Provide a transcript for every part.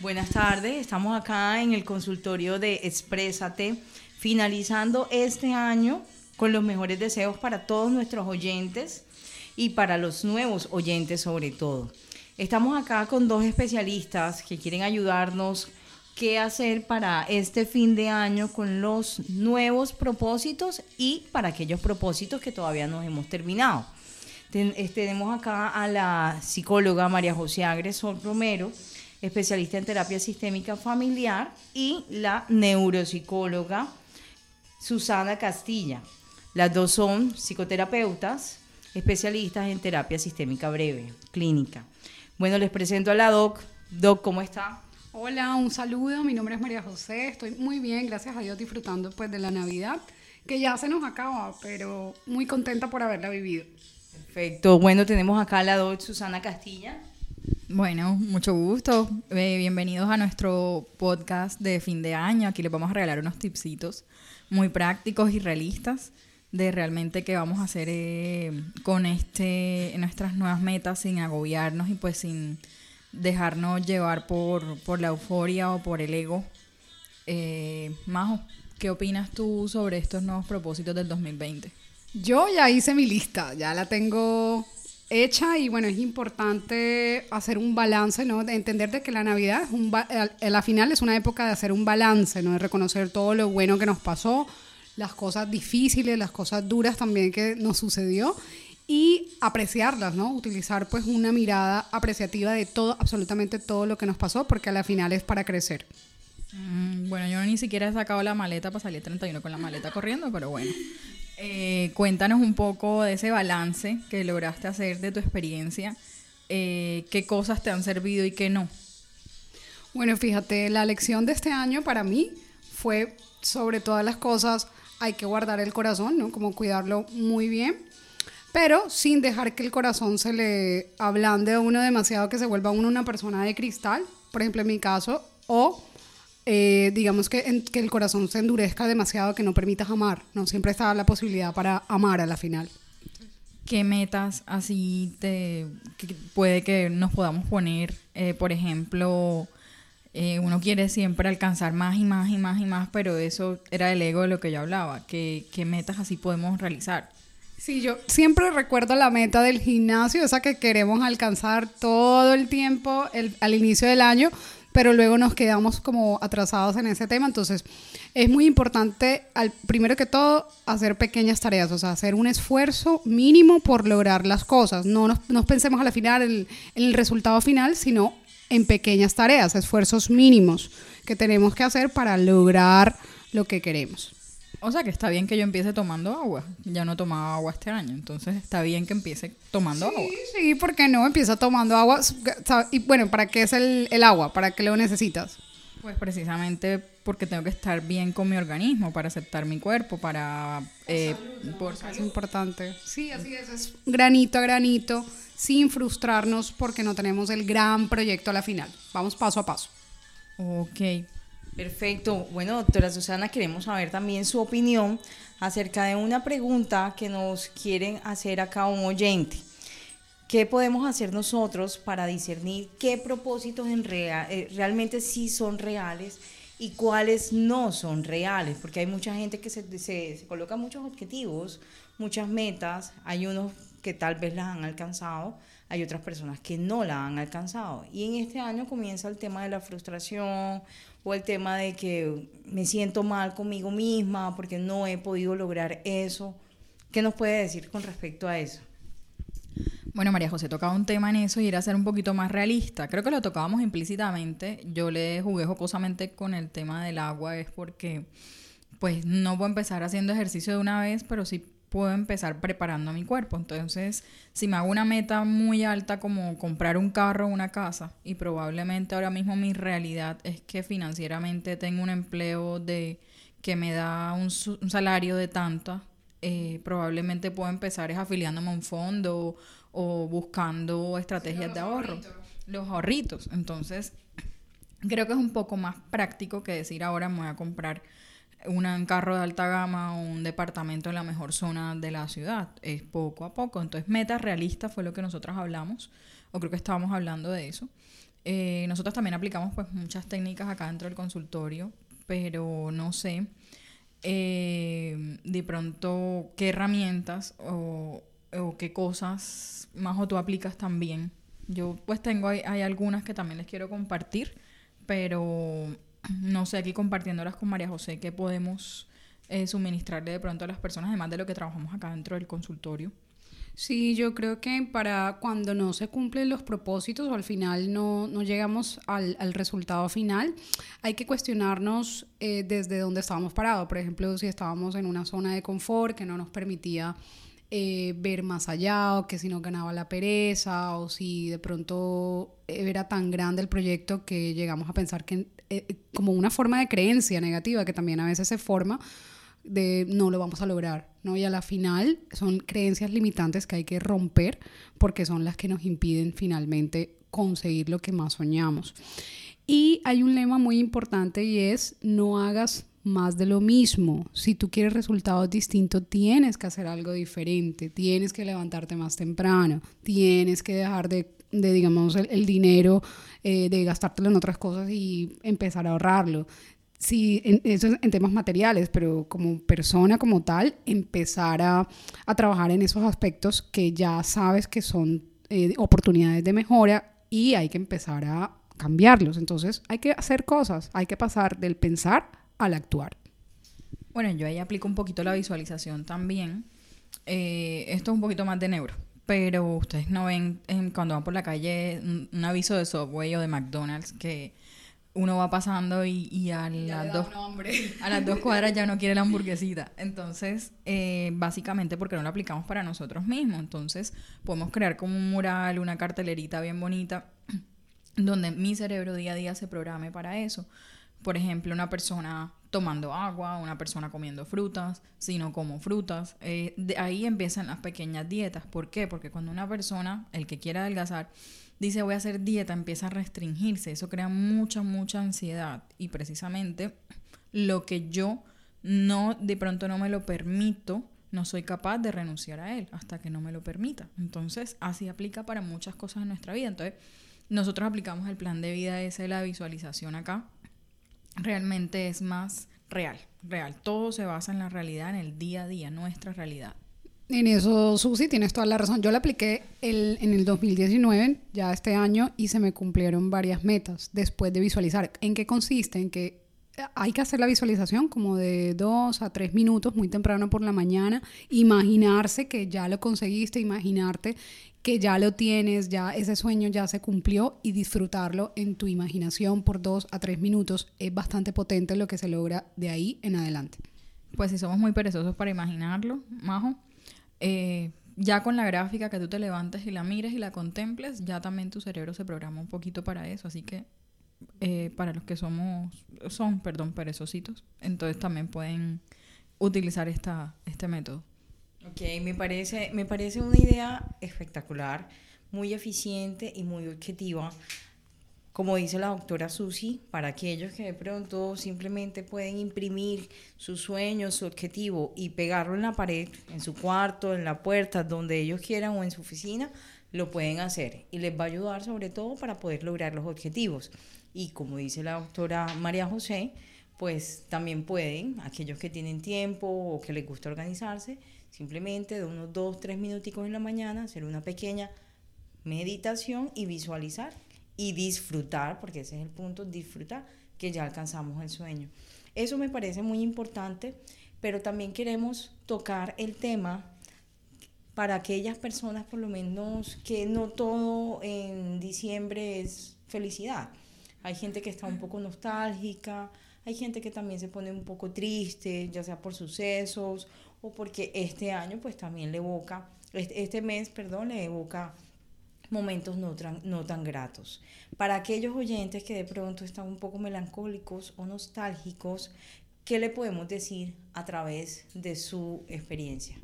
Buenas tardes, estamos acá en el consultorio de Exprésate, finalizando este año con los mejores deseos para todos nuestros oyentes y para los nuevos oyentes sobre todo. Estamos acá con dos especialistas que quieren ayudarnos qué hacer para este fin de año con los nuevos propósitos y para aquellos propósitos que todavía no hemos terminado. tenemos acá a la psicóloga María José Agresor Romero, especialista en terapia sistémica familiar, y la neuropsicóloga Susana Castilla. Las dos son psicoterapeutas, especialistas en terapia sistémica breve, clínica. Bueno, les presento a la Doc. Doc, ¿cómo está? Hola, un saludo. Mi nombre es María José. Estoy muy bien, gracias a Dios, disfrutando pues de la Navidad, que ya se nos acaba, pero muy contenta por haberla vivido. Perfecto. Bueno, tenemos acá a la Doc Susana Castilla. Bueno, mucho gusto. Eh, bienvenidos a nuestro podcast de fin de año. Aquí les vamos a regalar unos tipsitos muy prácticos y realistas de realmente qué vamos a hacer eh, con este nuestras nuevas metas sin agobiarnos y pues sin dejarnos llevar por, por la euforia o por el ego. Eh, Majo, ¿qué opinas tú sobre estos nuevos propósitos del 2020? Yo ya hice mi lista, ya la tengo hecha y bueno, es importante hacer un balance, ¿no? De entender de que la Navidad es la final es una época de hacer un balance, ¿no? De reconocer todo lo bueno que nos pasó, las cosas difíciles, las cosas duras también que nos sucedió y apreciarlas, ¿no? Utilizar pues una mirada apreciativa de todo, absolutamente todo lo que nos pasó, porque a la final es para crecer. Mm, bueno, yo ni siquiera he sacado la maleta para salir 31 con la maleta corriendo, pero bueno. Eh, cuéntanos un poco de ese balance que lograste hacer de tu experiencia. Eh, ¿Qué cosas te han servido y qué no? Bueno, fíjate, la lección de este año para mí fue sobre todas las cosas hay que guardar el corazón, ¿no? Como cuidarlo muy bien, pero sin dejar que el corazón se le ablande a uno demasiado, que se vuelva uno una persona de cristal, por ejemplo en mi caso, o eh, digamos que, que el corazón se endurezca demasiado, que no permitas amar, ¿no? Siempre está la posibilidad para amar a la final. ¿Qué metas así te puede que nos podamos poner? Eh, por ejemplo, eh, uno quiere siempre alcanzar más y más y más y más, pero eso era el ego de lo que yo hablaba. ¿Qué, qué metas así podemos realizar? Sí, yo siempre recuerdo la meta del gimnasio, esa que queremos alcanzar todo el tiempo al inicio del año, pero luego nos quedamos como atrasados en ese tema. Entonces, es muy importante, al, primero que todo, hacer pequeñas tareas, o sea, hacer un esfuerzo mínimo por lograr las cosas. No nos, pensemos a la final en el resultado final, sino en pequeñas tareas, esfuerzos mínimos que tenemos que hacer para lograr lo que queremos. O sea que está bien que yo empiece tomando agua. Ya no tomaba agua este año, entonces está bien que empiece tomando agua. Sí, ¿por qué no? Empieza tomando agua. Y bueno, ¿para qué es el, agua? ¿Para qué lo necesitas? Pues precisamente porque tengo que estar bien con mi organismo, para aceptar mi cuerpo, para... Eh, por es importante. Sí, así es, es granito a granito sin frustrarnos porque no tenemos el gran proyecto a la final. Vamos paso a paso. Ok, perfecto. Bueno, doctora Susana, queremos saber también su opinión acerca de una pregunta que nos quieren hacer acá un oyente. ¿Qué podemos hacer nosotros para discernir qué propósitos en eh, realmente sí son reales y cuáles no son reales? Porque hay mucha gente que se, se coloca muchos objetivos, muchas metas, hay unos que tal vez las han alcanzado, hay otras personas que no la han alcanzado. Y en este año comienza el tema de la frustración o el tema de que me siento mal conmigo misma porque no he podido lograr eso. ¿Qué nos puede decir con respecto a eso? Bueno, María José tocaba un tema en eso y era ser un poquito más realista. Creo que lo tocábamos implícitamente. Yo le jugué jocosamente con el tema del agua, es porque pues no puedo empezar haciendo ejercicio de una vez, pero sí puedo empezar preparando a mi cuerpo. Entonces, si me hago una meta muy alta como comprar un carro o una casa, y probablemente ahora mismo mi realidad es que financieramente tengo un empleo de que me da un, salario de tanta, eh, probablemente puedo empezar es afiliándome a un fondo o, buscando estrategias de ahorro. Los ahorritos. Entonces, creo que es un poco más práctico que decir ahora me voy a comprar un carro de alta gama o un departamento en la mejor zona de la ciudad. Es poco a poco. Entonces, meta realista fue lo que nosotros hablamos, o creo que estábamos hablando de eso. Eh, nosotros también aplicamos pues muchas técnicas acá dentro del consultorio, pero no sé eh, de pronto qué herramientas o, o, qué cosas más o tú aplicas también. Yo pues tengo, hay algunas que también les quiero compartir, pero no sé, aquí compartiéndolas con María José, qué podemos eh, suministrarle de pronto a las personas, además de lo que trabajamos acá dentro del consultorio. Sí, yo creo que para cuando no se cumplen los propósitos o al final no, no llegamos al, al, resultado final, hay que cuestionarnos eh, desde dónde estábamos parados. Por ejemplo, si estábamos en una zona de confort que no nos permitía eh, ver más allá o que si no ganaba la pereza o si de pronto era tan grande el proyecto que llegamos a pensar que eh, como una forma de creencia negativa que también a veces se forma de no lo vamos a lograr, ¿no? Y a la final son creencias limitantes que hay que romper porque son las que nos impiden finalmente conseguir lo que más soñamos. Y hay un lema muy importante y es no hagas más de lo mismo. Si tú quieres resultados distintos, tienes que hacer algo diferente, tienes que levantarte más temprano, tienes que dejar de, de digamos, el, el dinero, eh, de gastártelo en otras cosas y empezar a ahorrarlo. Sí, en, eso es en temas materiales, pero como persona, como tal, empezar a, a trabajar en esos aspectos que ya sabes que son eh, oportunidades de mejora y hay que empezar a cambiarlos. Entonces hay que hacer cosas, hay que pasar del pensar al actuar. Bueno, yo ahí aplico un poquito la visualización también. Eh, esto es un poquito más de neuro, pero ustedes no ven en, cuando van por la calle un, un aviso de Subway o de McDonald's que uno va pasando y, y a, las dos, a las dos cuadras ya no quiere la hamburguesita. Entonces, eh, básicamente porque no lo aplicamos para nosotros mismos. Entonces, podemos crear como un mural, una cartelerita bien bonita, donde mi cerebro día a día se programe para eso. Por ejemplo, una persona tomando agua, una persona comiendo frutas, si no como frutas. Eh, de ahí empiezan las pequeñas dietas. ¿Por qué? Porque cuando una persona, el que quiera adelgazar, dice voy a hacer dieta, empieza a restringirse. Eso crea mucha, mucha ansiedad. Y precisamente lo que yo no, de pronto no me lo permito, no soy capaz de renunciar a él hasta que no me lo permita. Entonces, así aplica para muchas cosas en nuestra vida. Entonces, nosotros aplicamos el plan de vida ese la visualización acá. Realmente es más real, real. Todo se basa en la realidad, en el día a día, nuestra realidad. En eso, Susi, tienes toda la razón. Yo la apliqué el, en el 2019, ya este año, y se me cumplieron varias metas después de visualizar. ¿En qué consiste? En que hay que hacer la visualización como de dos a tres minutos, muy temprano por la mañana, imaginarse que ya lo conseguiste, imaginarte que ya lo tienes, ya ese sueño ya se cumplió y disfrutarlo en tu imaginación por dos a tres minutos es bastante potente lo que se logra de ahí en adelante. Pues si somos muy perezosos para imaginarlo, Majo, eh, ya con la gráfica que tú te levantes y la mires y la contemples, ya también tu cerebro se programa un poquito para eso. Así que eh, para los que somos, son, perdón, perezositos, entonces también pueden utilizar esta, este método. Ok, me parece, me parece una idea espectacular, muy eficiente y muy objetiva como dice la doctora Susi, para aquellos que de pronto simplemente pueden imprimir su sueño, su objetivo y pegarlo en la pared, en su cuarto, en la puerta, donde ellos quieran o en su oficina, lo pueden hacer y les va a ayudar sobre todo para poder lograr los objetivos. Y como dice la doctora María José, pues también pueden, aquellos que tienen tiempo o que les gusta organizarse, simplemente de unos dos, tres minuticos en la mañana, hacer una pequeña meditación y visualizar y disfrutar, porque ese es el punto, disfrutar que ya alcanzamos el sueño. Eso me parece muy importante, pero también queremos tocar el tema para aquellas personas por lo menos que no todo en diciembre es felicidad. Hay gente que está un poco nostálgica, hay gente que también se pone un poco triste, ya sea por sucesos o porque este año pues también le evoca, este, este mes, perdón, le evoca momentos no, no tan gratos. Para aquellos oyentes que de pronto están un poco melancólicos o nostálgicos, ¿qué le podemos decir a través de su experiencia?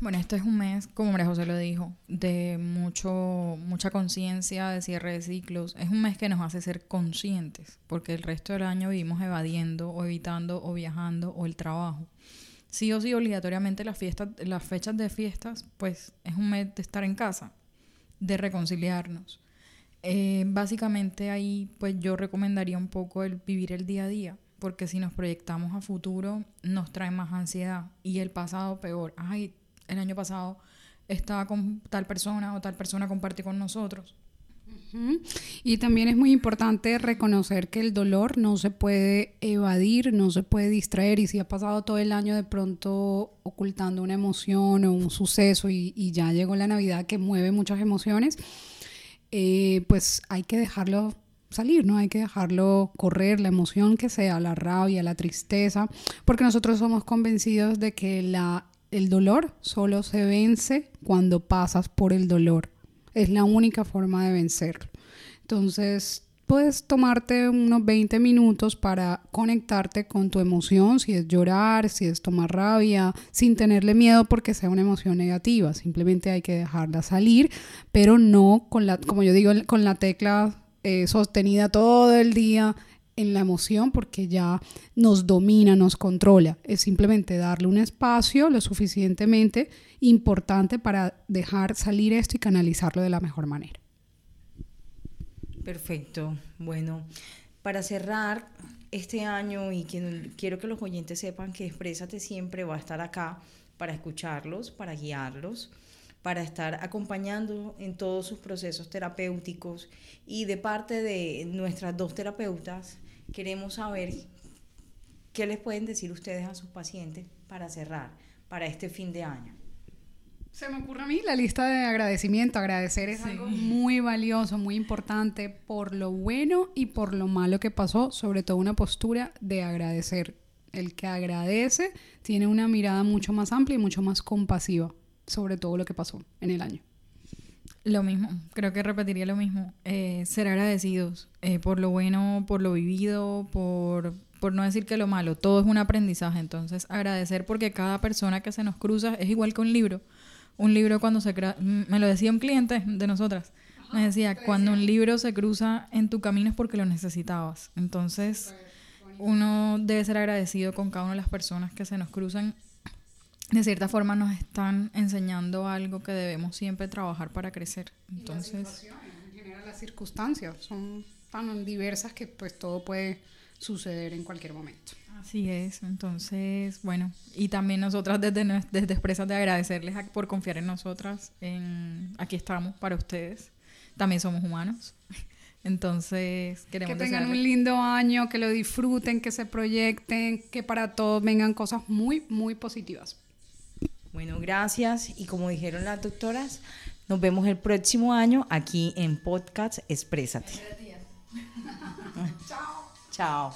Bueno, este es un mes, como María José lo dijo, de mucho, mucha conciencia, de cierre de ciclos. Es un mes que nos hace ser conscientes, porque el resto del año vivimos evadiendo o evitando o viajando o el trabajo. Sí o sí, obligatoriamente las, fiestas, las fechas de fiestas, pues es un mes de estar en casa de reconciliarnos. Eh, básicamente ahí pues yo recomendaría un poco el vivir el día a día, porque si nos proyectamos a futuro nos trae más ansiedad y el pasado peor. Ay, el año pasado estaba con tal persona o tal persona compartió con nosotros. Y también es muy importante reconocer que el dolor no se puede evadir, no se puede distraer y si ha pasado todo el año de pronto ocultando una emoción o un suceso y, ya llegó la Navidad que mueve muchas emociones, eh, pues hay que dejarlo salir, ¿no? Hay que dejarlo correr, la emoción que sea, la rabia, la tristeza, porque nosotros somos convencidos de que la, el dolor solo se vence cuando pasas por el dolor. Es la única forma de vencerlo. Entonces, puedes tomarte unos 20 minutos para conectarte con tu emoción, si es llorar, si es tomar rabia, sin tenerle miedo porque sea una emoción negativa. Simplemente hay que dejarla salir, pero no con la, como yo digo, con la tecla eh, sostenida todo el día en la emoción porque ya nos domina, nos controla. Es simplemente darle un espacio lo suficientemente importante para dejar salir esto y canalizarlo de la mejor manera. Perfecto. Bueno, para cerrar este año y quiero que los oyentes sepan que Exprésate siempre va a estar acá para escucharlos, para guiarlos, para estar acompañando en todos sus procesos terapéuticos y de parte de nuestras dos terapeutas queremos saber qué les pueden decir ustedes a sus pacientes para cerrar, para este fin de año. Se me ocurre a mí la lista de agradecimiento. Agradecer es algo muy valioso, muy importante por lo bueno y por lo malo que pasó, sobre todo una postura de agradecer. El que agradece tiene una mirada mucho más amplia y mucho más compasiva sobre todo lo que pasó en el año. Lo mismo, creo que repetiría lo mismo. Eh, ser agradecidos eh, por lo bueno, por lo vivido, por, por no decir que lo malo. Todo es un aprendizaje. Entonces, agradecer porque cada persona que se nos cruza es igual que un libro. Un libro cuando se crea, me lo decía un cliente de nosotras. me decía, cuando un libro se cruza en tu camino es porque lo necesitabas. Entonces, uno debe ser agradecido con cada una de las personas que se nos cruzan de cierta forma nos están enseñando algo que debemos siempre trabajar para crecer. Entonces, en general las circunstancias son tan diversas que pues todo puede suceder en cualquier momento. Así es, entonces, bueno, y también nosotras desde, desde Expresas de agradecerles por confiar en nosotras, en aquí estamos para ustedes, también somos humanos, entonces queremos que tengan un lindo año, que lo disfruten, que se proyecten, que para todos vengan cosas muy, muy positivas. Bueno, gracias. Y como dijeron las doctoras, nos vemos el próximo año aquí en Podcast Exprésate. Chao. Chao.